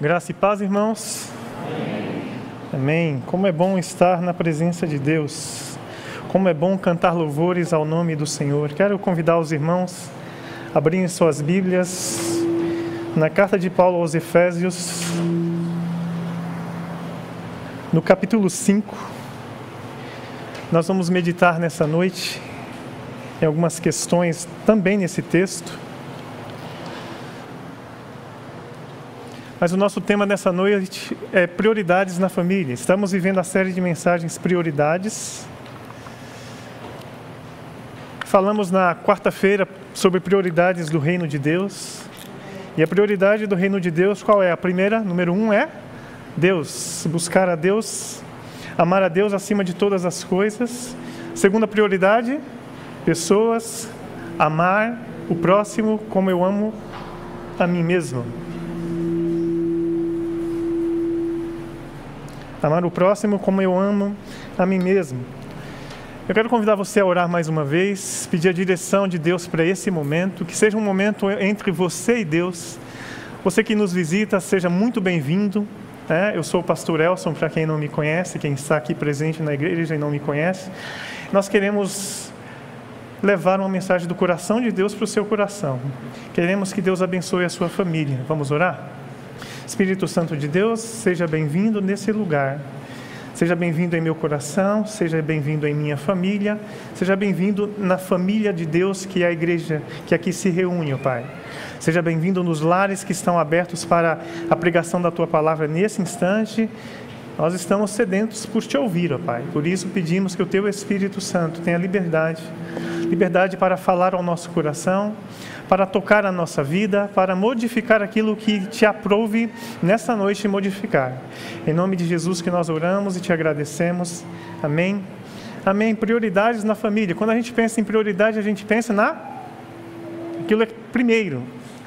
Graça e paz, irmãos. Amém. Amém. Como é bom estar na presença de Deus. Como é bom cantar louvores ao nome do Senhor. Quero convidar os irmãos a abrirem suas Bíblias na carta de Paulo aos Efésios, no capítulo 5. Nós vamos meditar nessa noite em algumas questões também nesse texto. Mas o nosso tema nessa noite é prioridades na família. Estamos vivendo a série de mensagens Prioridades. Falamos na quarta-feira sobre prioridades do reino de Deus. E a prioridade do reino de Deus, qual é? A primeira, número um, é Deus. Buscar a Deus, amar a Deus acima de todas as coisas. Segunda prioridade, pessoas, amar o próximo como eu amo a mim mesmo. Amar o próximo como eu amo a mim mesmo. Eu quero convidar você a orar mais uma vez, pedir a direção de Deus para esse momento, que seja um momento entre você e Deus. Você que nos visita, seja muito bem-vindo. É, eu sou o pastor Elson, para quem não me conhece, quem está aqui presente na igreja e não me conhece. Nós queremos levar uma mensagem do coração de Deus para o seu coração. Queremos que Deus abençoe a sua família. Vamos orar? Espírito Santo de Deus, seja bem-vindo nesse lugar. Seja bem-vindo em meu coração, seja bem-vindo em minha família, seja bem-vindo na família de Deus que é a igreja que aqui se reúne, ó Pai. Seja bem-vindo nos lares que estão abertos para a pregação da tua palavra nesse instante. Nós estamos sedentos por te ouvir, ó Pai. Por isso pedimos que o teu Espírito Santo tenha liberdade, liberdade para falar ao nosso coração, para tocar a nossa vida, para modificar aquilo que te aprove nessa noite modificar. Em nome de Jesus que nós oramos e te agradecemos. Amém. Amém. Prioridades na família. Quando a gente pensa em prioridade, a gente pensa na aquilo é primeiro,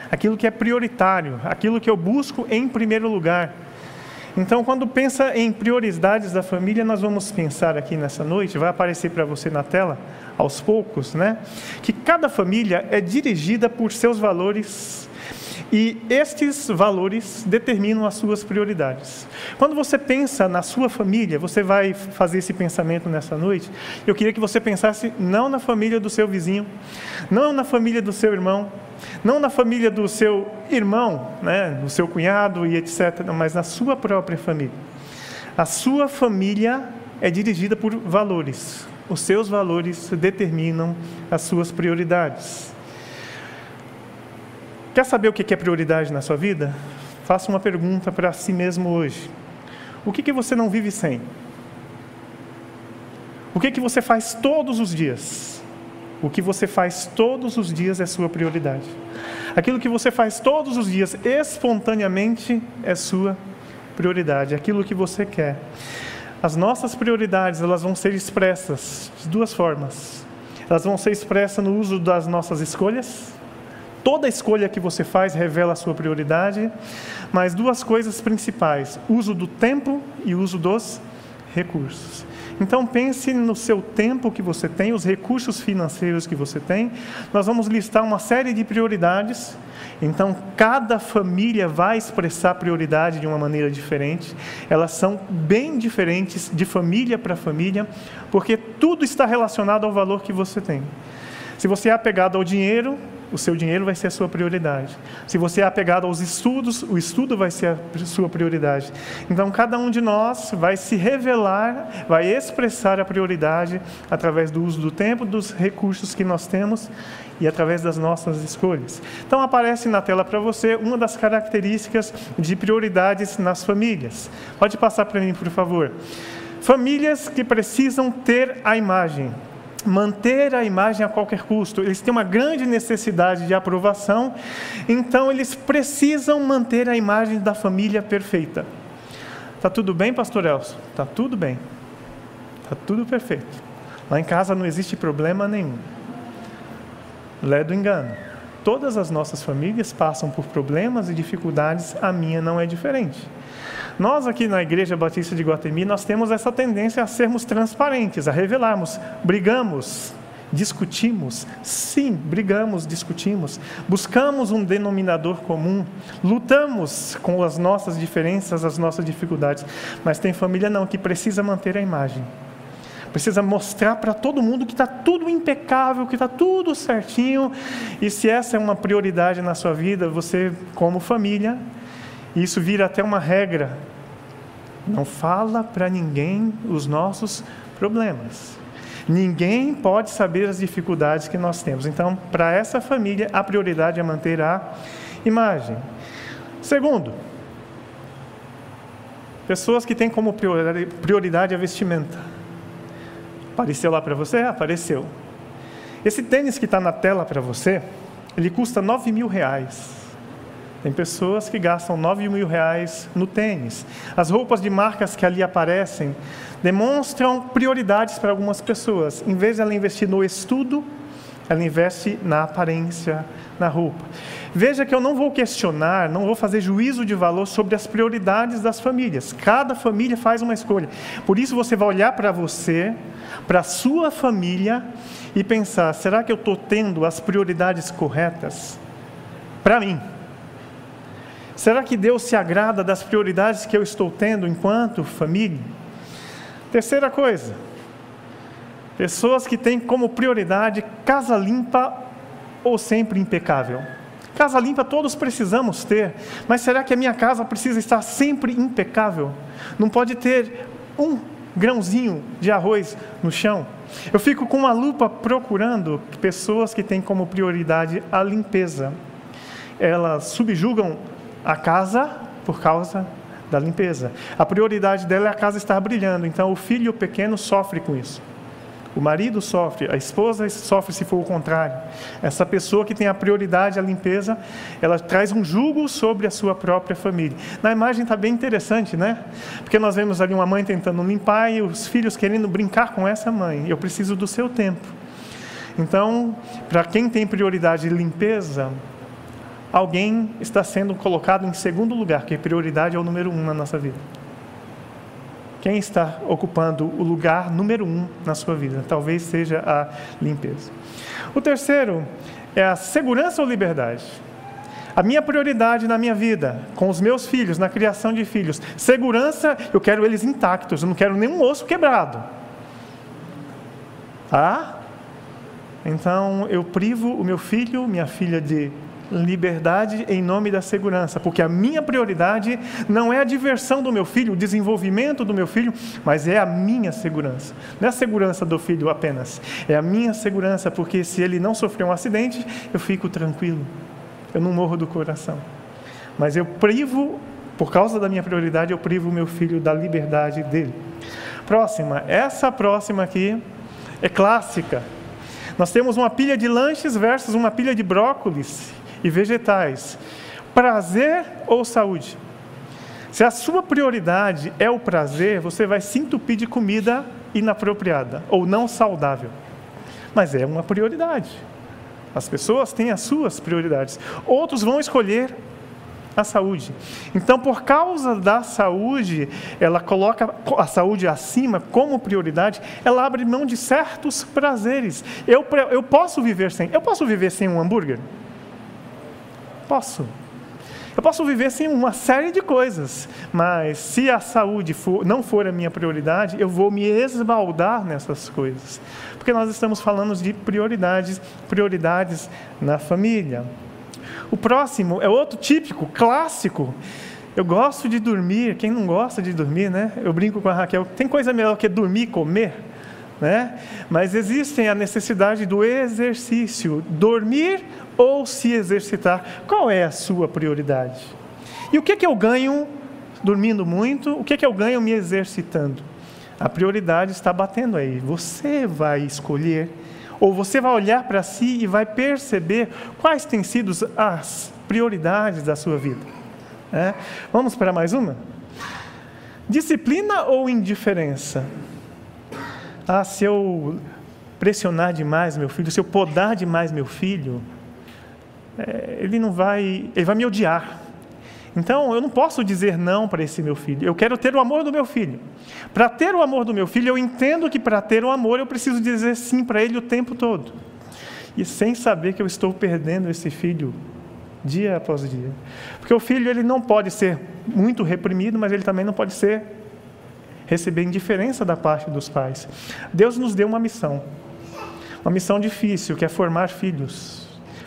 aquilo que é prioritário, aquilo que eu busco em primeiro lugar. Então, quando pensa em prioridades da família, nós vamos pensar aqui nessa noite, vai aparecer para você na tela, aos poucos, né? Que cada família é dirigida por seus valores e estes valores determinam as suas prioridades. Quando você pensa na sua família, você vai fazer esse pensamento nessa noite. Eu queria que você pensasse não na família do seu vizinho, não na família do seu irmão, não na família do seu irmão, né, do seu cunhado e etc., mas na sua própria família. A sua família é dirigida por valores. Os seus valores determinam as suas prioridades. Quer saber o que é prioridade na sua vida? Faça uma pergunta para si mesmo hoje. O que, que você não vive sem? O que, que você faz todos os dias? O que você faz todos os dias é sua prioridade. Aquilo que você faz todos os dias espontaneamente é sua prioridade, aquilo que você quer. As nossas prioridades, elas vão ser expressas de duas formas. Elas vão ser expressas no uso das nossas escolhas. Toda escolha que você faz revela a sua prioridade, mas duas coisas principais: uso do tempo e uso dos recursos. Então pense no seu tempo que você tem, os recursos financeiros que você tem. Nós vamos listar uma série de prioridades. Então cada família vai expressar prioridade de uma maneira diferente. Elas são bem diferentes de família para família, porque tudo está relacionado ao valor que você tem. Se você é apegado ao dinheiro, o seu dinheiro vai ser a sua prioridade. Se você é apegado aos estudos, o estudo vai ser a sua prioridade. Então, cada um de nós vai se revelar, vai expressar a prioridade através do uso do tempo, dos recursos que nós temos e através das nossas escolhas. Então, aparece na tela para você uma das características de prioridades nas famílias. Pode passar para mim, por favor. Famílias que precisam ter a imagem manter a imagem a qualquer custo. Eles têm uma grande necessidade de aprovação, então eles precisam manter a imagem da família perfeita. Tá tudo bem, pastor Elson? Tá tudo bem. Tá tudo perfeito. Lá em casa não existe problema nenhum. Lé do engano. Todas as nossas famílias passam por problemas e dificuldades, a minha não é diferente. Nós aqui na Igreja Batista de Guatemi, nós temos essa tendência a sermos transparentes, a revelarmos. Brigamos, Discutimos? Sim, brigamos, discutimos. Buscamos um denominador comum, lutamos com as nossas diferenças, as nossas dificuldades. Mas tem família não, que precisa manter a imagem. Precisa mostrar para todo mundo que está tudo impecável, que está tudo certinho. E se essa é uma prioridade na sua vida, você, como família, isso vira até uma regra. Não fala para ninguém os nossos problemas. Ninguém pode saber as dificuldades que nós temos. Então, para essa família, a prioridade é manter a imagem. Segundo, pessoas que têm como prioridade a vestimenta. Apareceu lá para você? Apareceu. Esse tênis que está na tela para você, ele custa 9 mil reais. Tem pessoas que gastam 9 mil reais no tênis. As roupas de marcas que ali aparecem demonstram prioridades para algumas pessoas. Em vez de ela investir no estudo, ela investe na aparência, na roupa. Veja que eu não vou questionar, não vou fazer juízo de valor sobre as prioridades das famílias. Cada família faz uma escolha. Por isso você vai olhar para você, para a sua família e pensar: será que eu estou tendo as prioridades corretas para mim? Será que Deus se agrada das prioridades que eu estou tendo enquanto família? Terceira coisa, pessoas que têm como prioridade casa limpa ou sempre impecável. Casa limpa todos precisamos ter, mas será que a minha casa precisa estar sempre impecável? Não pode ter um grãozinho de arroz no chão? Eu fico com uma lupa procurando pessoas que têm como prioridade a limpeza. Elas subjugam a casa por causa da limpeza. A prioridade dela é a casa estar brilhando, então o filho pequeno sofre com isso. O marido sofre, a esposa sofre se for o contrário. Essa pessoa que tem a prioridade à limpeza, ela traz um jugo sobre a sua própria família. Na imagem está bem interessante, né? Porque nós vemos ali uma mãe tentando limpar e os filhos querendo brincar com essa mãe. Eu preciso do seu tempo. Então, para quem tem prioridade de limpeza, alguém está sendo colocado em segundo lugar, que prioridade é o número um na nossa vida. Quem está ocupando o lugar número um na sua vida? Talvez seja a limpeza. O terceiro é a segurança ou liberdade. A minha prioridade na minha vida, com os meus filhos, na criação de filhos, segurança, eu quero eles intactos, eu não quero nenhum osso quebrado. Tá? Então eu privo o meu filho, minha filha de liberdade em nome da segurança, porque a minha prioridade não é a diversão do meu filho, o desenvolvimento do meu filho, mas é a minha segurança. Não é a segurança do filho apenas, é a minha segurança, porque se ele não sofrer um acidente, eu fico tranquilo, eu não morro do coração. Mas eu privo, por causa da minha prioridade, eu privo o meu filho da liberdade dele. Próxima, essa próxima aqui é clássica. Nós temos uma pilha de lanches versus uma pilha de brócolis e vegetais. Prazer ou saúde? Se a sua prioridade é o prazer, você vai se entupir de comida inapropriada ou não saudável. Mas é uma prioridade. As pessoas têm as suas prioridades. Outros vão escolher a saúde. Então, por causa da saúde, ela coloca a saúde acima como prioridade, ela abre mão de certos prazeres. Eu, eu posso viver sem. Eu posso viver sem um hambúrguer? Posso. Eu posso viver sem uma série de coisas, mas se a saúde for, não for a minha prioridade, eu vou me esbaldar nessas coisas. Porque nós estamos falando de prioridades, prioridades na família. O próximo é outro típico, clássico. Eu gosto de dormir. Quem não gosta de dormir, né? Eu brinco com a Raquel. Tem coisa melhor que dormir e comer? Né? Mas existe a necessidade do exercício. Dormir ou se exercitar. Qual é a sua prioridade? E o que, é que eu ganho dormindo muito? O que, é que eu ganho me exercitando? A prioridade está batendo aí. Você vai escolher, ou você vai olhar para si e vai perceber quais têm sido as prioridades da sua vida. É? Vamos para mais uma? Disciplina ou indiferença? Ah, se eu pressionar demais meu filho, se eu podar demais meu filho, é, ele não vai, ele vai me odiar. Então, eu não posso dizer não para esse meu filho. Eu quero ter o amor do meu filho. Para ter o amor do meu filho, eu entendo que para ter o amor eu preciso dizer sim para ele o tempo todo. E sem saber que eu estou perdendo esse filho dia após dia. Porque o filho ele não pode ser muito reprimido, mas ele também não pode ser receber indiferença da parte dos pais. Deus nos deu uma missão. Uma missão difícil, que é formar filhos,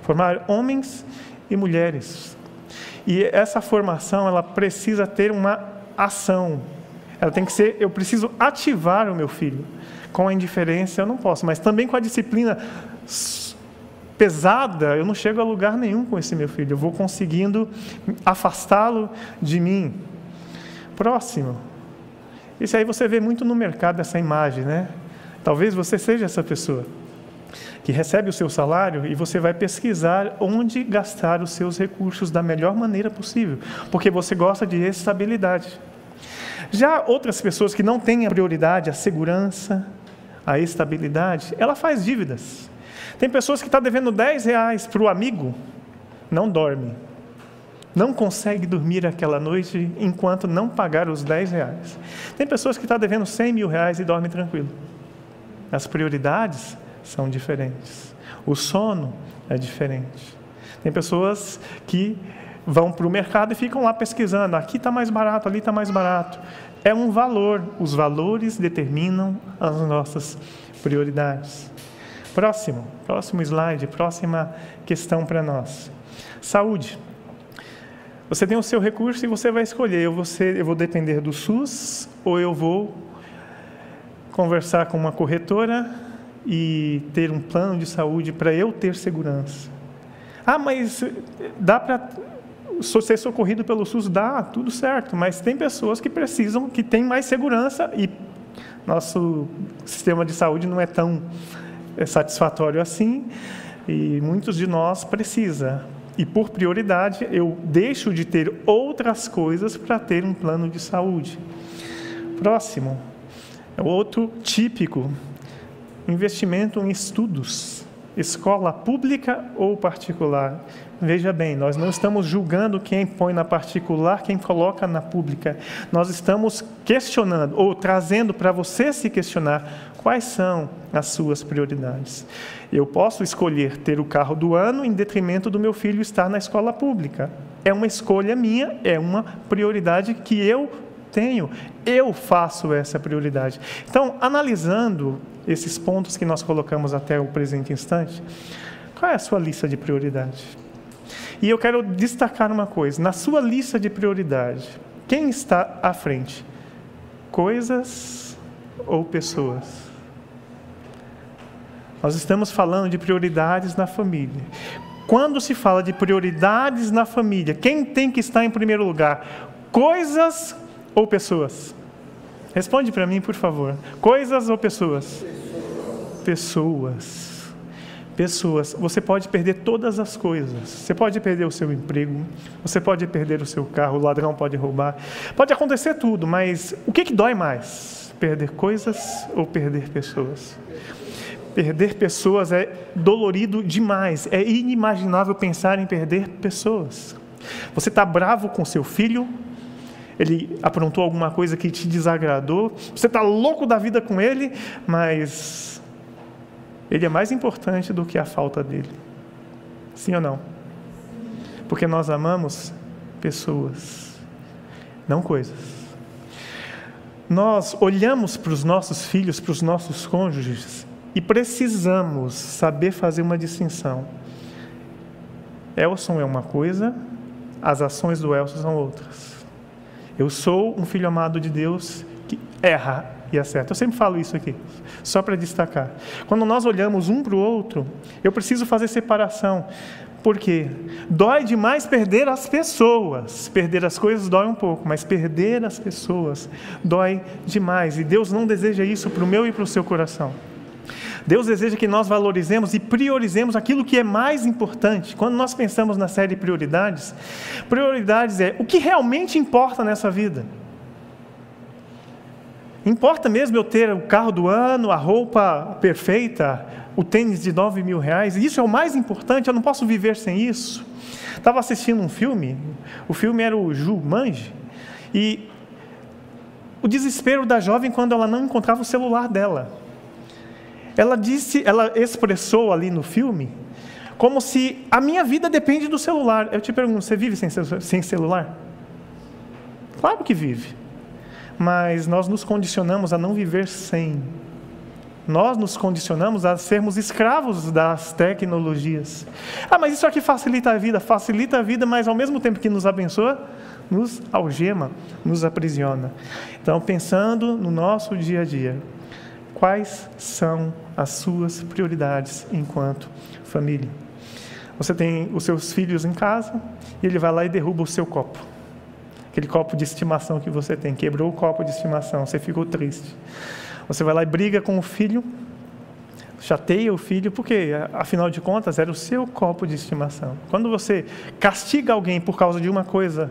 formar homens e mulheres e essa formação, ela precisa ter uma ação. Ela tem que ser, eu preciso ativar o meu filho. Com a indiferença eu não posso, mas também com a disciplina pesada, eu não chego a lugar nenhum com esse meu filho. Eu vou conseguindo afastá-lo de mim. Próximo. Isso aí você vê muito no mercado essa imagem, né? Talvez você seja essa pessoa que recebe o seu salário e você vai pesquisar onde gastar os seus recursos da melhor maneira possível, porque você gosta de estabilidade. Já outras pessoas que não têm a prioridade, a segurança, a estabilidade, ela faz dívidas. Tem pessoas que estão tá devendo 10 reais para o amigo, não dorme. Não consegue dormir aquela noite enquanto não pagar os 10 reais. Tem pessoas que estão tá devendo 100 mil reais e dorme tranquilo. As prioridades são diferentes. O sono é diferente. Tem pessoas que vão para o mercado e ficam lá pesquisando: aqui está mais barato, ali está mais barato. É um valor. Os valores determinam as nossas prioridades. Próximo, próximo slide, próxima questão para nós. Saúde. Você tem o seu recurso e você vai escolher: eu vou, ser, eu vou depender do SUS ou eu vou conversar com uma corretora e ter um plano de saúde para eu ter segurança. Ah, mas dá para ser socorrido pelo SUS? Dá, tudo certo, mas tem pessoas que precisam, que têm mais segurança e nosso sistema de saúde não é tão é, satisfatório assim e muitos de nós precisa. E por prioridade, eu deixo de ter outras coisas para ter um plano de saúde. Próximo, é outro típico investimento em estudos, escola pública ou particular. Veja bem, nós não estamos julgando quem põe na particular, quem coloca na pública. Nós estamos questionando ou trazendo para você se questionar quais são as suas prioridades. Eu posso escolher ter o carro do ano em detrimento do meu filho estar na escola pública. É uma escolha minha, é uma prioridade que eu tenho, eu faço essa prioridade. Então, analisando esses pontos que nós colocamos até o presente instante, qual é a sua lista de prioridade? E eu quero destacar uma coisa: na sua lista de prioridade, quem está à frente? Coisas ou pessoas? Nós estamos falando de prioridades na família. Quando se fala de prioridades na família, quem tem que estar em primeiro lugar? Coisas ou pessoas? Responde para mim, por favor. Coisas ou pessoas? Pessoas. Pessoas. Você pode perder todas as coisas. Você pode perder o seu emprego, você pode perder o seu carro, o ladrão pode roubar. Pode acontecer tudo, mas o que, que dói mais? Perder coisas ou perder pessoas? Perder pessoas é dolorido demais. É inimaginável pensar em perder pessoas. Você está bravo com seu filho, ele aprontou alguma coisa que te desagradou, você está louco da vida com ele, mas ele é mais importante do que a falta dele. Sim ou não? Porque nós amamos pessoas, não coisas. Nós olhamos para os nossos filhos, para os nossos cônjuges e precisamos saber fazer uma distinção. Elson é uma coisa, as ações do Elson são outras. Eu sou um filho amado de Deus que erra e acerta. Eu sempre falo isso aqui, só para destacar. Quando nós olhamos um para o outro, eu preciso fazer separação. Por quê? Dói demais perder as pessoas. Perder as coisas dói um pouco, mas perder as pessoas dói demais. E Deus não deseja isso para o meu e para o seu coração. Deus deseja que nós valorizemos e priorizemos aquilo que é mais importante. Quando nós pensamos na série prioridades, prioridades é o que realmente importa nessa vida. Importa mesmo eu ter o carro do ano, a roupa perfeita, o tênis de nove mil reais? Isso é o mais importante, eu não posso viver sem isso. Estava assistindo um filme, o filme era o Jumanji, e o desespero da jovem quando ela não encontrava o celular dela. Ela disse, ela expressou ali no filme, como se a minha vida depende do celular. Eu te pergunto, você vive sem, sem celular? Claro que vive. Mas nós nos condicionamos a não viver sem. Nós nos condicionamos a sermos escravos das tecnologias. Ah, mas isso aqui facilita a vida, facilita a vida, mas ao mesmo tempo que nos abençoa, nos algema, nos aprisiona. Então, pensando no nosso dia a dia, quais são as suas prioridades enquanto família? Você tem os seus filhos em casa e ele vai lá e derruba o seu copo. Aquele copo de estimação que você tem, quebrou o copo de estimação, você ficou triste. Você vai lá e briga com o filho, chateia o filho, porque afinal de contas era o seu copo de estimação. Quando você castiga alguém por causa de uma coisa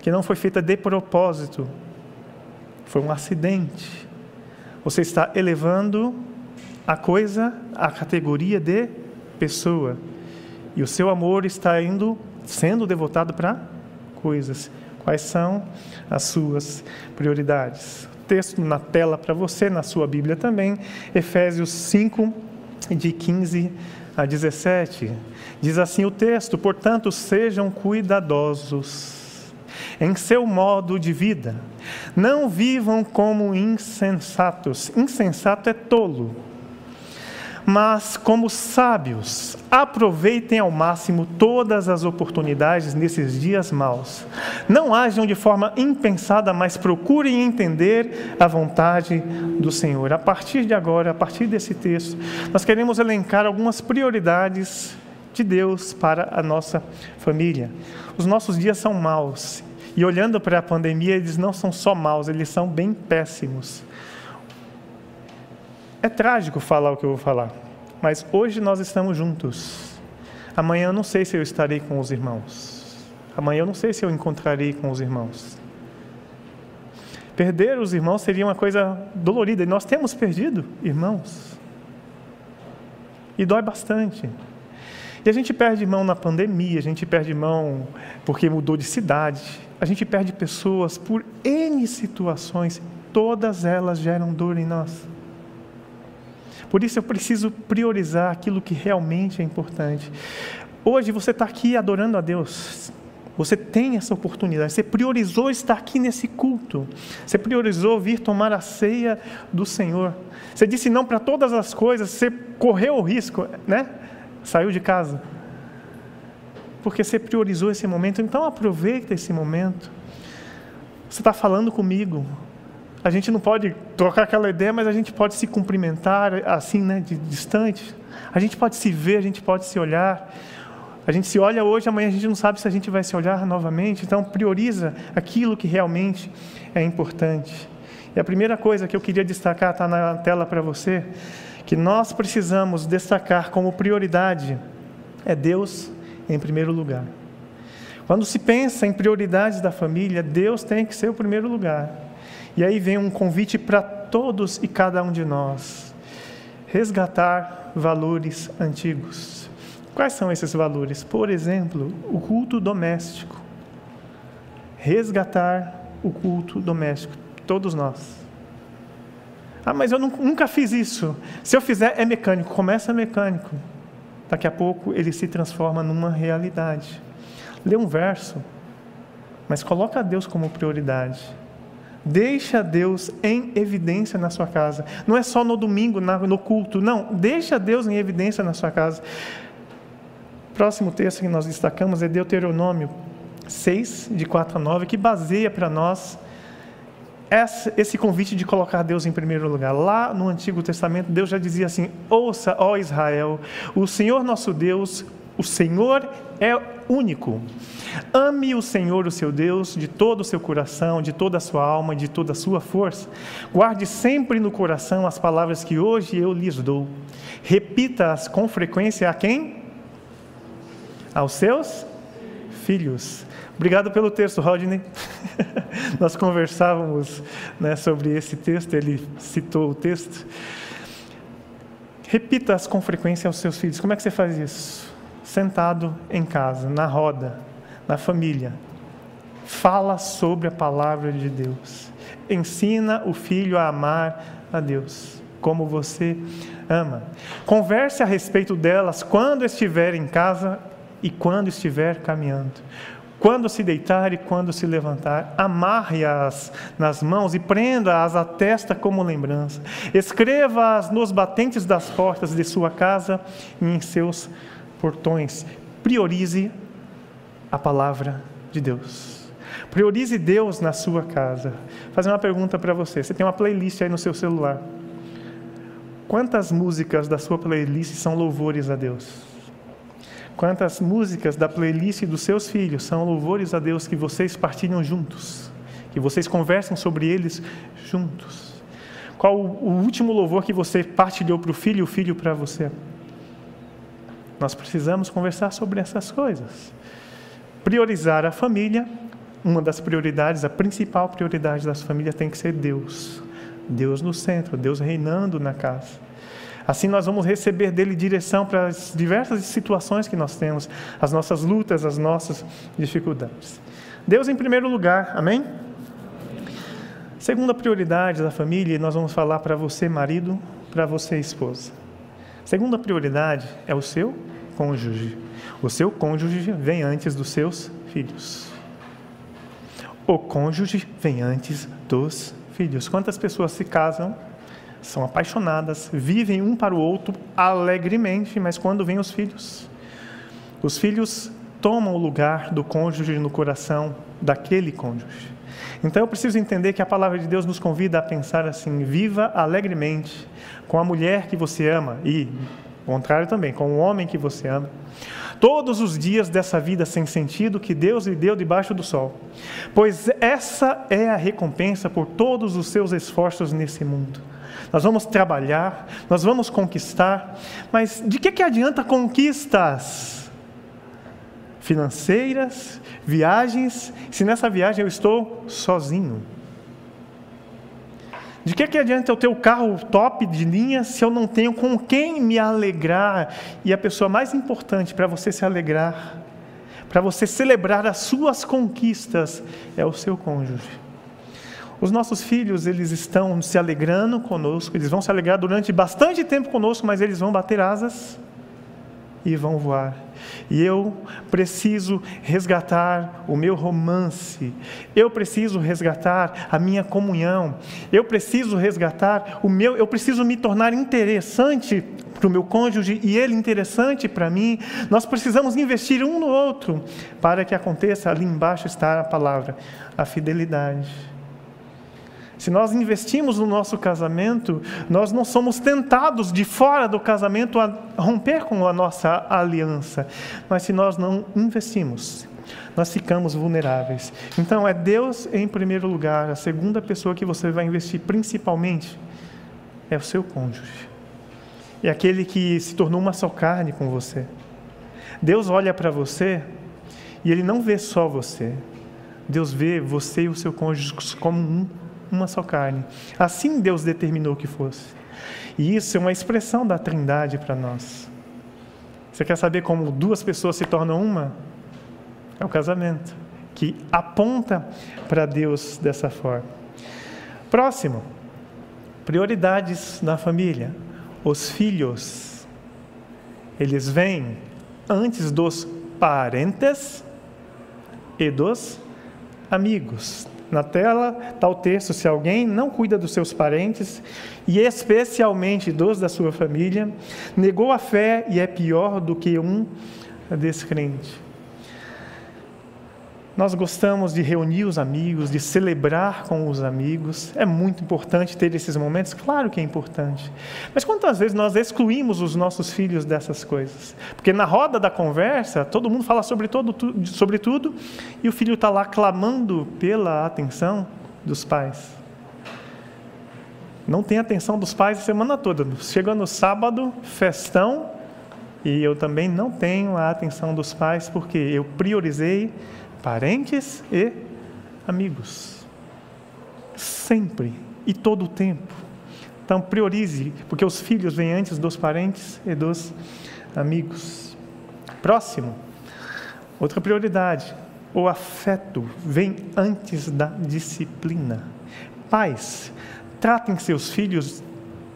que não foi feita de propósito, foi um acidente, você está elevando a coisa à categoria de pessoa. E o seu amor está indo sendo devotado para coisas. Quais são as suas prioridades? Texto na tela para você, na sua Bíblia também, Efésios 5, de 15 a 17. Diz assim o texto: Portanto, sejam cuidadosos em seu modo de vida. Não vivam como insensatos. Insensato é tolo mas como sábios, aproveitem ao máximo todas as oportunidades nesses dias maus. Não ajam de forma impensada, mas procurem entender a vontade do Senhor. A partir de agora, a partir desse texto, nós queremos elencar algumas prioridades de Deus para a nossa família. Os nossos dias são maus. E olhando para a pandemia, eles não são só maus, eles são bem péssimos. É trágico falar o que eu vou falar, mas hoje nós estamos juntos. Amanhã eu não sei se eu estarei com os irmãos. Amanhã eu não sei se eu encontrarei com os irmãos. Perder os irmãos seria uma coisa dolorida, e nós temos perdido irmãos. E dói bastante. E a gente perde irmão na pandemia, a gente perde irmão porque mudou de cidade, a gente perde pessoas por N situações, todas elas geram dor em nós. Por isso eu preciso priorizar aquilo que realmente é importante. Hoje você está aqui adorando a Deus. Você tem essa oportunidade. Você priorizou estar aqui nesse culto. Você priorizou vir tomar a ceia do Senhor. Você disse não para todas as coisas. Você correu o risco, né? Saiu de casa. Porque você priorizou esse momento. Então aproveita esse momento. Você está falando comigo. A gente não pode trocar aquela ideia, mas a gente pode se cumprimentar assim, né, de distante. A gente pode se ver, a gente pode se olhar. A gente se olha hoje, amanhã a gente não sabe se a gente vai se olhar novamente. Então, prioriza aquilo que realmente é importante. E a primeira coisa que eu queria destacar está na tela para você, que nós precisamos destacar como prioridade é Deus em primeiro lugar. Quando se pensa em prioridades da família, Deus tem que ser o primeiro lugar. E aí vem um convite para todos e cada um de nós: resgatar valores antigos. Quais são esses valores? Por exemplo, o culto doméstico. Resgatar o culto doméstico, todos nós. Ah, mas eu nunca fiz isso. Se eu fizer, é mecânico. Começa mecânico. Daqui a pouco ele se transforma numa realidade. Lê um verso, mas coloca Deus como prioridade. Deixa Deus em evidência na sua casa. Não é só no domingo, no culto. Não, deixa Deus em evidência na sua casa. Próximo texto que nós destacamos é Deuteronômio 6, de 4 a 9, que baseia para nós esse convite de colocar Deus em primeiro lugar. Lá no Antigo Testamento, Deus já dizia assim: Ouça, ó Israel, o Senhor nosso Deus, o Senhor é único. Ame o Senhor, o seu Deus, de todo o seu coração, de toda a sua alma, de toda a sua força. Guarde sempre no coração as palavras que hoje eu lhes dou. Repita-as com frequência a quem? Aos seus filhos. Obrigado pelo texto, Rodney. Nós conversávamos né, sobre esse texto, ele citou o texto. Repita-as com frequência aos seus filhos. Como é que você faz isso? Sentado em casa, na roda, na família, fala sobre a palavra de Deus. Ensina o filho a amar a Deus, como você ama. Converse a respeito delas quando estiver em casa e quando estiver caminhando. Quando se deitar e quando se levantar, amarre-as nas mãos e prenda-as à testa como lembrança. Escreva-as nos batentes das portas de sua casa e em seus portões. Priorize a palavra de Deus. Priorize Deus na sua casa. Vou fazer uma pergunta para você. Você tem uma playlist aí no seu celular. Quantas músicas da sua playlist são louvores a Deus? Quantas músicas da playlist dos seus filhos são louvores a Deus que vocês partilham juntos? Que vocês conversam sobre eles juntos? Qual o último louvor que você partilhou para o filho e o filho para você? Nós precisamos conversar sobre essas coisas. Priorizar a família, uma das prioridades, a principal prioridade das famílias tem que ser Deus. Deus no centro, Deus reinando na casa. Assim nós vamos receber dele direção para as diversas situações que nós temos, as nossas lutas, as nossas dificuldades. Deus em primeiro lugar, amém? Segunda prioridade da família, nós vamos falar para você, marido, para você, esposa. Segunda prioridade é o seu cônjuge. O seu cônjuge vem antes dos seus filhos. O cônjuge vem antes dos filhos. Quantas pessoas se casam são apaixonadas, vivem um para o outro alegremente, mas quando vêm os filhos, os filhos tomam o lugar do cônjuge no coração daquele cônjuge. Então eu preciso entender que a palavra de Deus nos convida a pensar assim: viva alegremente com a mulher que você ama e, ao contrário também, com o homem que você ama. Todos os dias dessa vida sem sentido que Deus lhe deu debaixo do sol, pois essa é a recompensa por todos os seus esforços nesse mundo nós vamos trabalhar, nós vamos conquistar, mas de que, que adianta conquistas financeiras, viagens, se nessa viagem eu estou sozinho? De que, que adianta eu ter o carro top de linha se eu não tenho com quem me alegrar? E a pessoa mais importante para você se alegrar, para você celebrar as suas conquistas, é o seu cônjuge. Os nossos filhos, eles estão se alegrando conosco, eles vão se alegrar durante bastante tempo conosco, mas eles vão bater asas e vão voar. E eu preciso resgatar o meu romance, eu preciso resgatar a minha comunhão, eu preciso resgatar o meu, eu preciso me tornar interessante para o meu cônjuge e ele interessante para mim. Nós precisamos investir um no outro para que aconteça. Ali embaixo está a palavra, a fidelidade. Se nós investimos no nosso casamento, nós não somos tentados de fora do casamento a romper com a nossa aliança. Mas se nós não investimos, nós ficamos vulneráveis. Então é Deus em primeiro lugar, a segunda pessoa que você vai investir principalmente é o seu cônjuge. É aquele que se tornou uma só carne com você. Deus olha para você e ele não vê só você. Deus vê você e o seu cônjuge como um uma só carne. Assim Deus determinou que fosse. E isso é uma expressão da Trindade para nós. Você quer saber como duas pessoas se tornam uma? É o casamento, que aponta para Deus dessa forma. Próximo, prioridades na família. Os filhos, eles vêm antes dos parentes e dos amigos. Na tela está o texto: se alguém não cuida dos seus parentes, e especialmente dos da sua família, negou a fé e é pior do que um descrente. Nós gostamos de reunir os amigos, de celebrar com os amigos. É muito importante ter esses momentos? Claro que é importante. Mas quantas vezes nós excluímos os nossos filhos dessas coisas? Porque na roda da conversa, todo mundo fala sobre, todo, sobre tudo e o filho está lá clamando pela atenção dos pais. Não tem atenção dos pais a semana toda. Chega no sábado, festão, e eu também não tenho a atenção dos pais porque eu priorizei parentes e amigos. Sempre e todo o tempo. Então priorize, porque os filhos vêm antes dos parentes e dos amigos. Próximo, outra prioridade: o afeto vem antes da disciplina. Pais, tratem seus filhos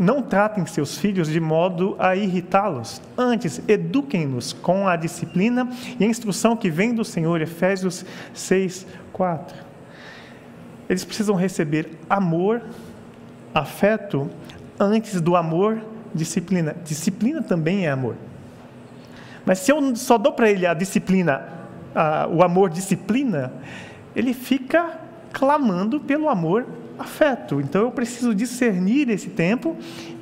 não tratem seus filhos de modo a irritá-los. Antes, eduquem-nos com a disciplina e a instrução que vem do Senhor. Efésios 6, 4. Eles precisam receber amor, afeto, antes do amor, disciplina. Disciplina também é amor. Mas se eu só dou para ele a disciplina, a, o amor disciplina, ele fica clamando pelo amor afeto. Então eu preciso discernir esse tempo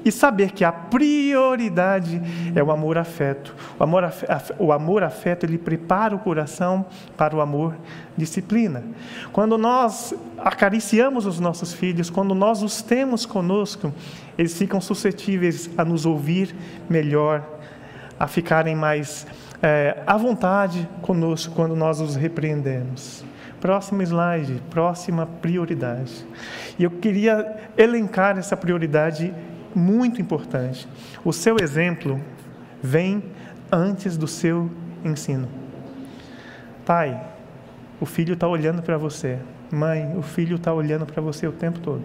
e saber que a prioridade é o amor afeto. O amor afeto, o amor afeto ele prepara o coração para o amor disciplina. Quando nós acariciamos os nossos filhos, quando nós os temos conosco, eles ficam suscetíveis a nos ouvir melhor, a ficarem mais é, à vontade conosco quando nós os repreendemos. Próximo slide, próxima prioridade. E eu queria elencar essa prioridade muito importante. O seu exemplo vem antes do seu ensino. Pai, o filho está olhando para você. Mãe, o filho está olhando para você o tempo todo.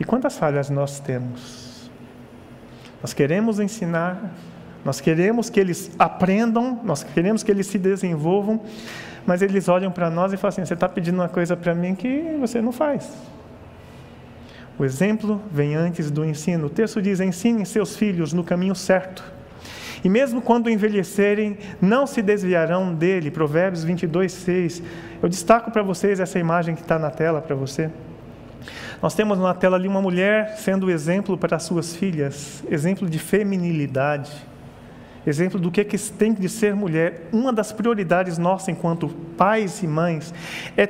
E quantas falhas nós temos? Nós queremos ensinar, nós queremos que eles aprendam, nós queremos que eles se desenvolvam, mas eles olham para nós e falam assim: você está pedindo uma coisa para mim que você não faz. O exemplo vem antes do ensino. O texto diz: ensinem seus filhos no caminho certo. E mesmo quando envelhecerem, não se desviarão dele. Provérbios 22, 6. Eu destaco para vocês essa imagem que está na tela para você. Nós temos na tela ali uma mulher sendo exemplo para as suas filhas, exemplo de feminilidade exemplo do que, que tem de ser mulher. Uma das prioridades nossas enquanto pais e mães é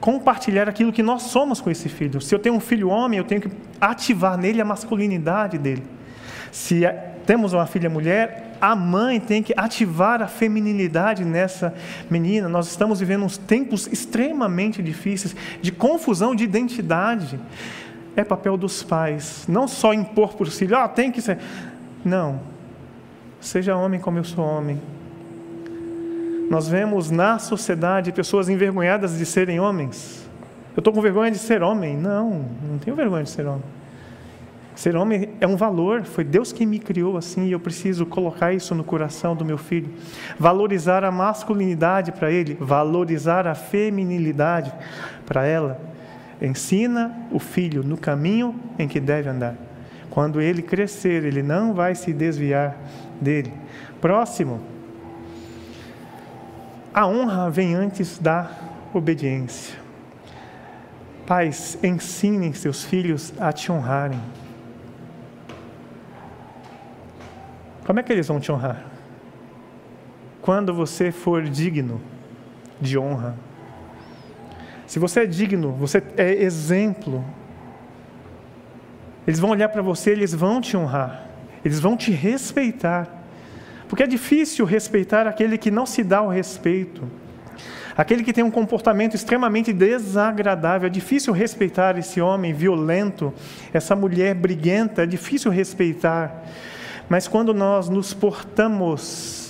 compartilhar aquilo que nós somos com esse filho. Se eu tenho um filho homem, eu tenho que ativar nele a masculinidade dele. Se temos uma filha mulher, a mãe tem que ativar a feminilidade nessa menina. Nós estamos vivendo uns tempos extremamente difíceis de confusão de identidade. É papel dos pais, não só impor por si, ah, tem que ser. Não, Seja homem como eu sou homem. Nós vemos na sociedade pessoas envergonhadas de serem homens. Eu estou com vergonha de ser homem. Não, não tenho vergonha de ser homem. Ser homem é um valor, foi Deus quem me criou assim e eu preciso colocar isso no coração do meu filho. Valorizar a masculinidade para ele, valorizar a feminilidade para ela. Ensina o filho no caminho em que deve andar. Quando ele crescer, ele não vai se desviar dele. Próximo. A honra vem antes da obediência. Pais, ensinem seus filhos a te honrarem. Como é que eles vão te honrar? Quando você for digno de honra. Se você é digno, você é exemplo. Eles vão olhar para você, eles vão te honrar. Eles vão te respeitar. Porque é difícil respeitar aquele que não se dá o respeito. Aquele que tem um comportamento extremamente desagradável. É difícil respeitar esse homem violento, essa mulher briguenta. É difícil respeitar. Mas quando nós nos portamos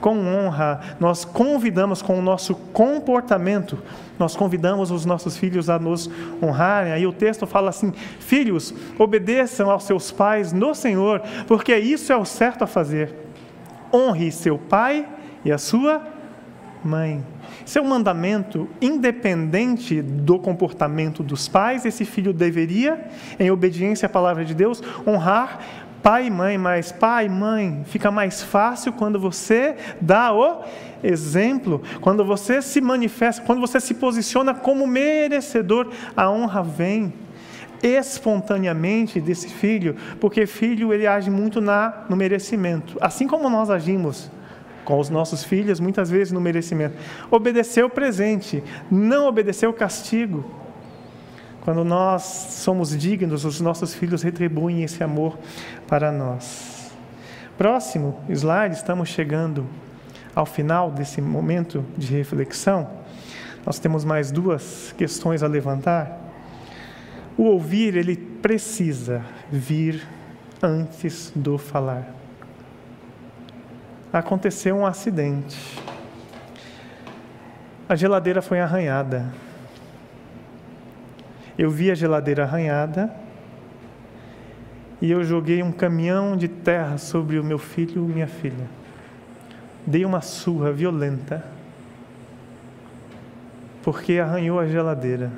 com honra, nós convidamos com o nosso comportamento, nós convidamos os nossos filhos a nos honrarem. Aí o texto fala assim: Filhos, obedeçam aos seus pais no Senhor, porque isso é o certo a fazer. Honre seu pai e a sua mãe. Isso é um mandamento independente do comportamento dos pais. Esse filho deveria, em obediência à palavra de Deus, honrar pai e mãe, mas pai e mãe fica mais fácil quando você dá o exemplo, quando você se manifesta, quando você se posiciona como merecedor, a honra vem espontaneamente desse filho, porque filho ele age muito na no merecimento, assim como nós agimos com os nossos filhos muitas vezes no merecimento. Obedecer o presente, não obedecer o castigo. Quando nós somos dignos, os nossos filhos retribuem esse amor para nós. Próximo slide, estamos chegando ao final desse momento de reflexão. Nós temos mais duas questões a levantar. O ouvir, ele precisa vir antes do falar. aconteceu um acidente. A geladeira foi arranhada. Eu vi a geladeira arranhada e eu joguei um caminhão de terra sobre o meu filho e minha filha. Dei uma surra violenta porque arranhou a geladeira.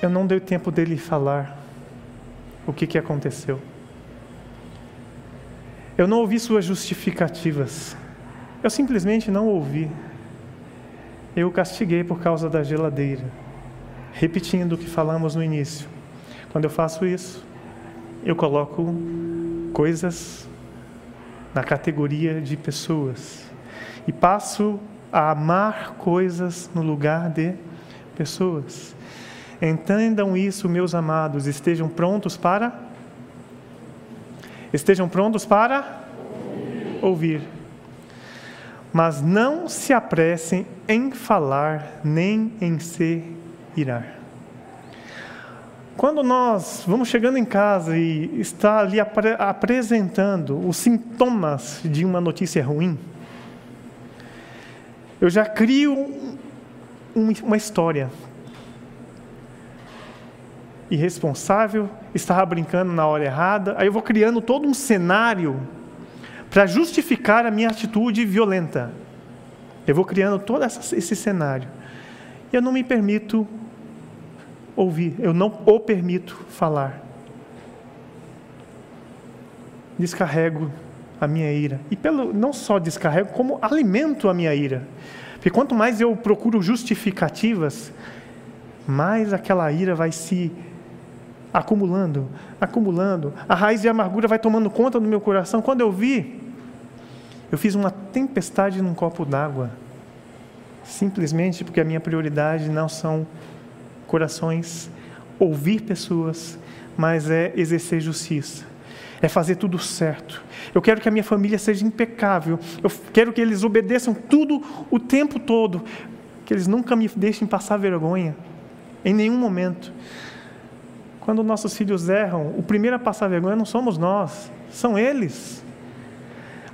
Eu não dei tempo dele falar o que, que aconteceu. Eu não ouvi suas justificativas. Eu simplesmente não ouvi. Eu o castiguei por causa da geladeira. Repetindo o que falamos no início. Quando eu faço isso, eu coloco coisas na categoria de pessoas e passo a amar coisas no lugar de pessoas. Entendam isso, meus amados, estejam prontos para estejam prontos para ouvir. Mas não se apressem em falar nem em se irar. Quando nós vamos chegando em casa e está ali apre apresentando os sintomas de uma notícia ruim, eu já crio um, uma história. Irresponsável, estava brincando na hora errada, aí eu vou criando todo um cenário para justificar a minha atitude violenta. Eu vou criando todo essa, esse cenário. E eu não me permito ouvir, eu não o permito falar. Descarrego a minha ira. E pelo não só descarrego, como alimento a minha ira. Porque quanto mais eu procuro justificativas, mais aquela ira vai se acumulando, acumulando. A raiz de amargura vai tomando conta do meu coração. Quando eu vi, eu fiz uma tempestade num copo d'água. Simplesmente porque a minha prioridade não são corações, ouvir pessoas, mas é exercer justiça é fazer tudo certo. Eu quero que a minha família seja impecável. Eu quero que eles obedeçam tudo o tempo todo. Que eles nunca me deixem passar vergonha, em nenhum momento. Quando nossos filhos erram, o primeiro a passar vergonha não somos nós, são eles.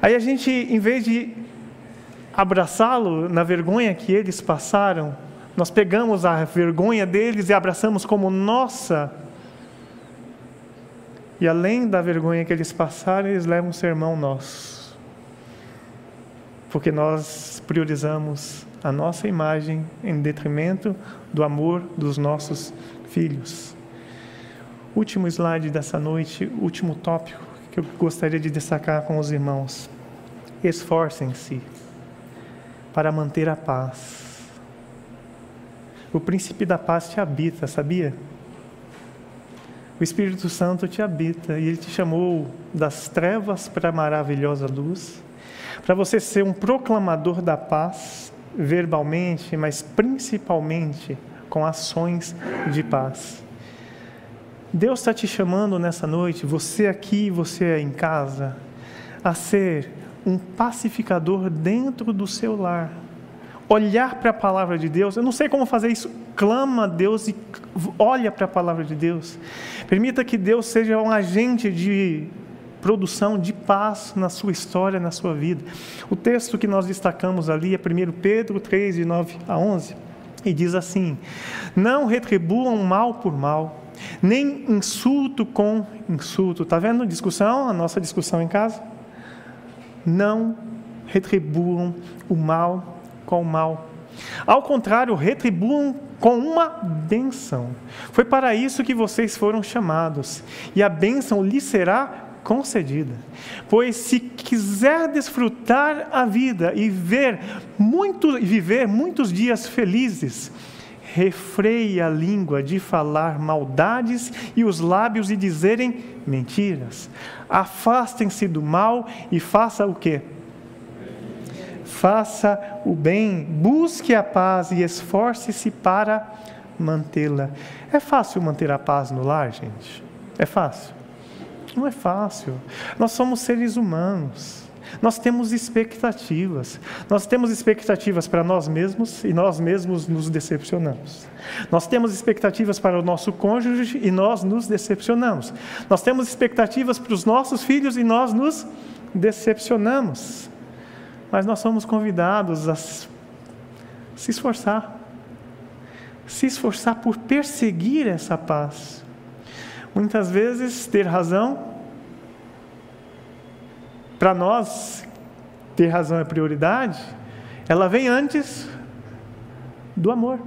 Aí a gente, em vez de abraçá-lo na vergonha que eles passaram, nós pegamos a vergonha deles e abraçamos como nossa e além da vergonha que eles passaram, eles levam um sermão nosso. Porque nós priorizamos a nossa imagem em detrimento do amor dos nossos filhos. Último slide dessa noite, último tópico que eu gostaria de destacar com os irmãos. Esforcem-se para manter a paz. O príncipe da paz te habita, sabia? o Espírito Santo te habita e ele te chamou das trevas para a maravilhosa luz, para você ser um proclamador da paz, verbalmente, mas principalmente com ações de paz. Deus está te chamando nessa noite, você aqui, você em casa, a ser um pacificador dentro do seu lar olhar para a palavra de Deus. Eu não sei como fazer isso. Clama a Deus e olha para a palavra de Deus. Permita que Deus seja um agente de produção de paz na sua história, na sua vida. O texto que nós destacamos ali é 1 Pedro 3, de 9 a 11, e diz assim: Não retribuam mal por mal, nem insulto com insulto. Está vendo a discussão, a nossa discussão em casa? Não retribuam o mal com o mal. Ao contrário, retribuam com uma bênção. Foi para isso que vocês foram chamados, e a bênção lhe será concedida. Pois se quiser desfrutar a vida e ver muito, viver muitos dias felizes, refreie a língua de falar maldades e os lábios de dizerem mentiras. Afastem-se do mal e faça o que? Faça o bem, busque a paz e esforce-se para mantê-la. É fácil manter a paz no lar, gente? É fácil? Não é fácil. Nós somos seres humanos. Nós temos expectativas. Nós temos expectativas para nós mesmos e nós mesmos nos decepcionamos. Nós temos expectativas para o nosso cônjuge e nós nos decepcionamos. Nós temos expectativas para os nossos filhos e nós nos decepcionamos. Mas nós somos convidados a se esforçar. Se esforçar por perseguir essa paz. Muitas vezes ter razão para nós, ter razão é prioridade, ela vem antes do amor.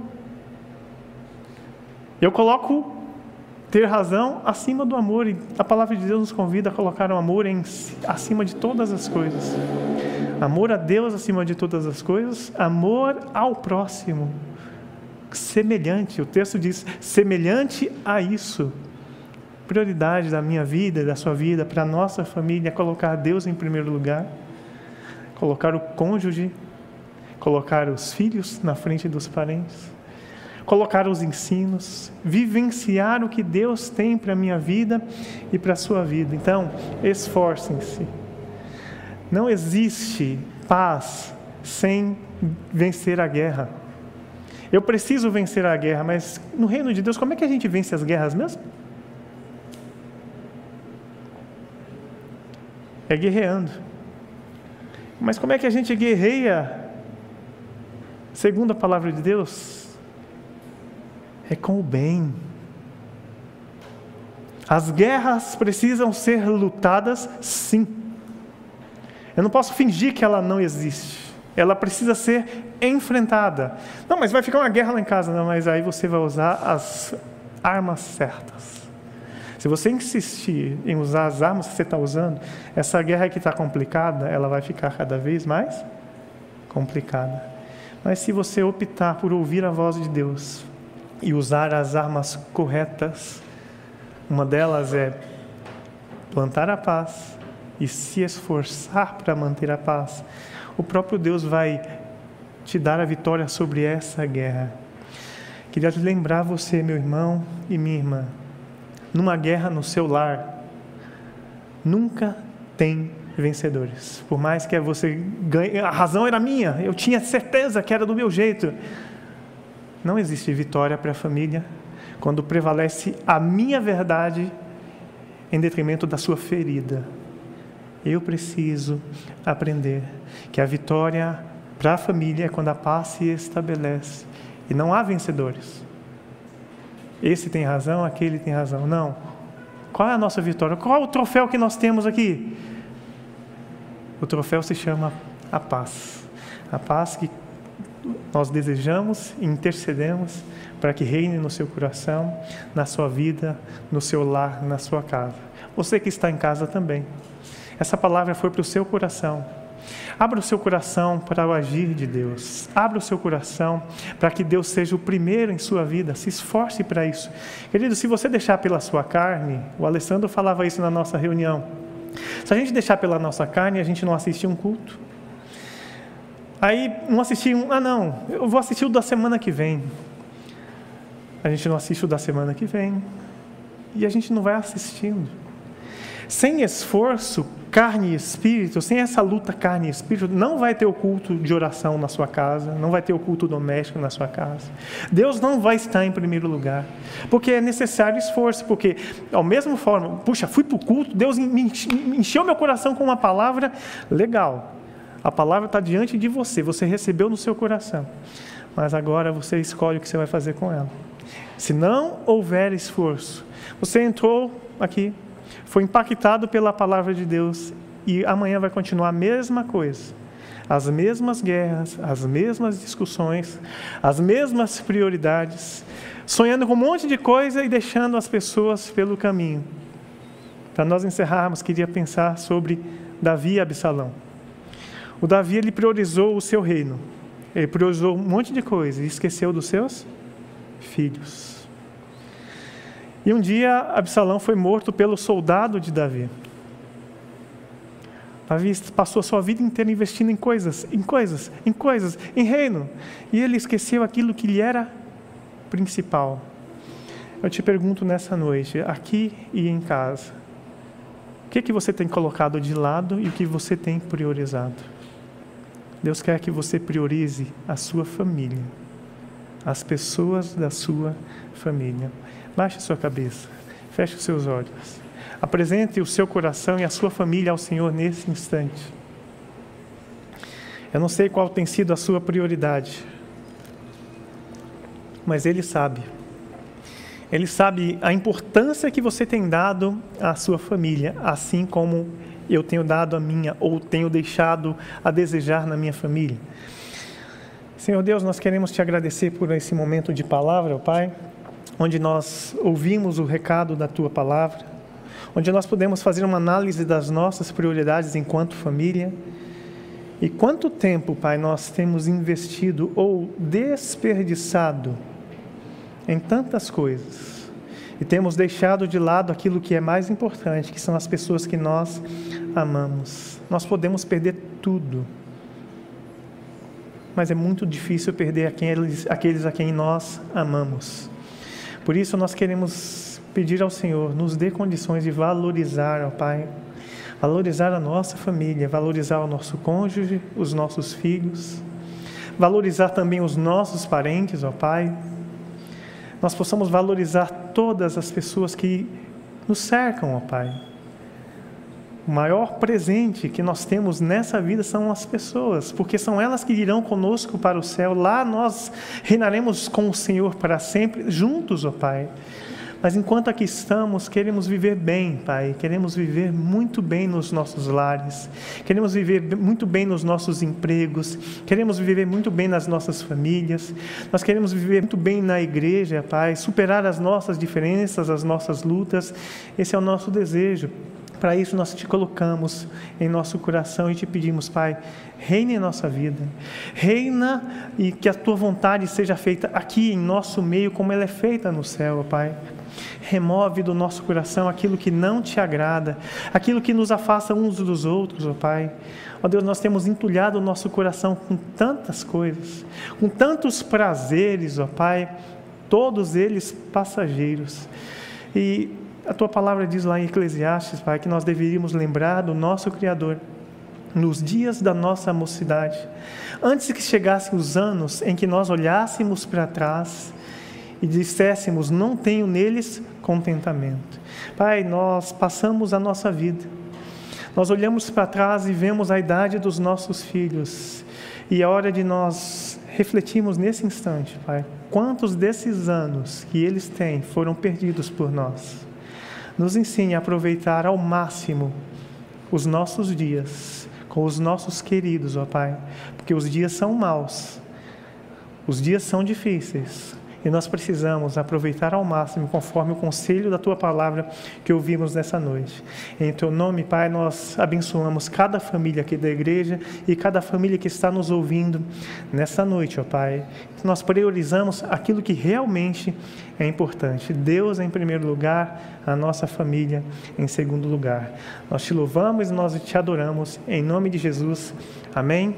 Eu coloco ter razão acima do amor, e a palavra de Deus nos convida a colocar o amor em, acima de todas as coisas. Amor a Deus acima de todas as coisas, amor ao próximo, semelhante, o texto diz, semelhante a isso prioridade da minha vida, da sua vida, para a nossa família, é colocar Deus em primeiro lugar, colocar o cônjuge, colocar os filhos na frente dos parentes, colocar os ensinos, vivenciar o que Deus tem para a minha vida e para a sua vida. Então, esforcem-se. Não existe paz sem vencer a guerra. Eu preciso vencer a guerra, mas no reino de Deus, como é que a gente vence as guerras mesmo? é guerreando. Mas como é que a gente guerreia, segundo a palavra de Deus? É com o bem. As guerras precisam ser lutadas, sim. Eu não posso fingir que ela não existe. Ela precisa ser enfrentada. Não, mas vai ficar uma guerra lá em casa. Não, mas aí você vai usar as armas certas. Se você insistir em usar as armas que você está usando, essa guerra que está complicada, ela vai ficar cada vez mais complicada. Mas se você optar por ouvir a voz de Deus e usar as armas corretas, uma delas é plantar a paz e se esforçar para manter a paz, o próprio Deus vai te dar a vitória sobre essa guerra. Queria lembrar você, meu irmão e minha irmã, numa guerra no seu lar, nunca tem vencedores. Por mais que você ganhe, a razão era minha, eu tinha certeza que era do meu jeito. Não existe vitória para a família quando prevalece a minha verdade em detrimento da sua ferida. Eu preciso aprender que a vitória para a família é quando a paz se estabelece e não há vencedores. Esse tem razão, aquele tem razão. Não. Qual é a nossa vitória? Qual é o troféu que nós temos aqui? O troféu se chama a paz. A paz que nós desejamos e intercedemos para que reine no seu coração, na sua vida, no seu lar, na sua casa. Você que está em casa também. Essa palavra foi para o seu coração. Abra o seu coração para o agir de Deus. Abra o seu coração para que Deus seja o primeiro em sua vida. Se esforce para isso. Querido, se você deixar pela sua carne, o Alessandro falava isso na nossa reunião. Se a gente deixar pela nossa carne, a gente não assiste um culto. Aí não assistir um, ah não, eu vou assistir o da semana que vem. A gente não assiste o da semana que vem. E a gente não vai assistindo. Sem esforço, carne e espírito, sem essa luta carne e espírito, não vai ter o culto de oração na sua casa, não vai ter o culto doméstico na sua casa. Deus não vai estar em primeiro lugar, porque é necessário esforço, porque, ao mesmo forma, puxa, fui para o culto, Deus encheu meu coração com uma palavra, legal, a palavra está diante de você, você recebeu no seu coração, mas agora você escolhe o que você vai fazer com ela. Se não houver esforço, você entrou aqui, foi impactado pela palavra de Deus e amanhã vai continuar a mesma coisa. As mesmas guerras, as mesmas discussões, as mesmas prioridades, sonhando com um monte de coisa e deixando as pessoas pelo caminho. Para nós encerrarmos, queria pensar sobre Davi e Absalão. O Davi ele priorizou o seu reino. Ele priorizou um monte de coisa e esqueceu dos seus filhos. E um dia Absalão foi morto pelo soldado de Davi. Davi passou a sua vida inteira investindo em coisas, em coisas, em coisas, em reino. E ele esqueceu aquilo que lhe era principal. Eu te pergunto nessa noite, aqui e em casa, que, que você tem colocado de lado e o que você tem priorizado. Deus quer que você priorize a sua família, as pessoas da sua família. Baixe sua cabeça, feche os seus olhos. Apresente o seu coração e a sua família ao Senhor nesse instante. Eu não sei qual tem sido a sua prioridade, mas Ele sabe. Ele sabe a importância que você tem dado à sua família, assim como eu tenho dado a minha, ou tenho deixado a desejar na minha família. Senhor Deus, nós queremos te agradecer por esse momento de palavra, Pai, onde nós ouvimos o recado da tua palavra, onde nós podemos fazer uma análise das nossas prioridades enquanto família. E quanto tempo, Pai, nós temos investido ou desperdiçado em tantas coisas e temos deixado de lado aquilo que é mais importante, que são as pessoas que nós amamos. Nós podemos perder tudo, mas é muito difícil perder aqueles, aqueles a quem nós amamos. Por isso, nós queremos pedir ao Senhor, nos dê condições de valorizar, ó Pai, valorizar a nossa família, valorizar o nosso cônjuge, os nossos filhos, valorizar também os nossos parentes, ó Pai, nós possamos valorizar todas as pessoas que nos cercam, ó Pai. O maior presente que nós temos nessa vida são as pessoas, porque são elas que irão conosco para o céu. Lá nós reinaremos com o Senhor para sempre, juntos, ó Pai. Mas enquanto aqui estamos, queremos viver bem, Pai. Queremos viver muito bem nos nossos lares. Queremos viver muito bem nos nossos empregos. Queremos viver muito bem nas nossas famílias. Nós queremos viver muito bem na igreja, Pai. Superar as nossas diferenças, as nossas lutas. Esse é o nosso desejo. Para isso nós te colocamos em nosso coração e te pedimos, Pai, reina em nossa vida. Reina e que a tua vontade seja feita aqui em nosso meio como ela é feita no céu, Pai. Remove do nosso coração aquilo que não te agrada, aquilo que nos afasta uns dos outros, ó Pai. Ó Deus, nós temos entulhado o nosso coração com tantas coisas, com tantos prazeres, ó Pai, todos eles passageiros. E a tua palavra diz lá em Eclesiastes, Pai, que nós deveríamos lembrar do nosso Criador nos dias da nossa mocidade, antes que chegassem os anos em que nós olhássemos para trás e disséssemos: Não tenho neles contentamento. Pai, nós passamos a nossa vida, nós olhamos para trás e vemos a idade dos nossos filhos, e é hora de nós refletirmos nesse instante, Pai, quantos desses anos que eles têm foram perdidos por nós. Nos ensine a aproveitar ao máximo os nossos dias com os nossos queridos, ó Pai, porque os dias são maus, os dias são difíceis, e nós precisamos aproveitar ao máximo, conforme o conselho da tua palavra que ouvimos nessa noite. Em teu nome, Pai, nós abençoamos cada família aqui da igreja e cada família que está nos ouvindo nessa noite, ó Pai. Nós priorizamos aquilo que realmente é importante. Deus em primeiro lugar, a nossa família em segundo lugar. Nós te louvamos e nós te adoramos. Em nome de Jesus. Amém.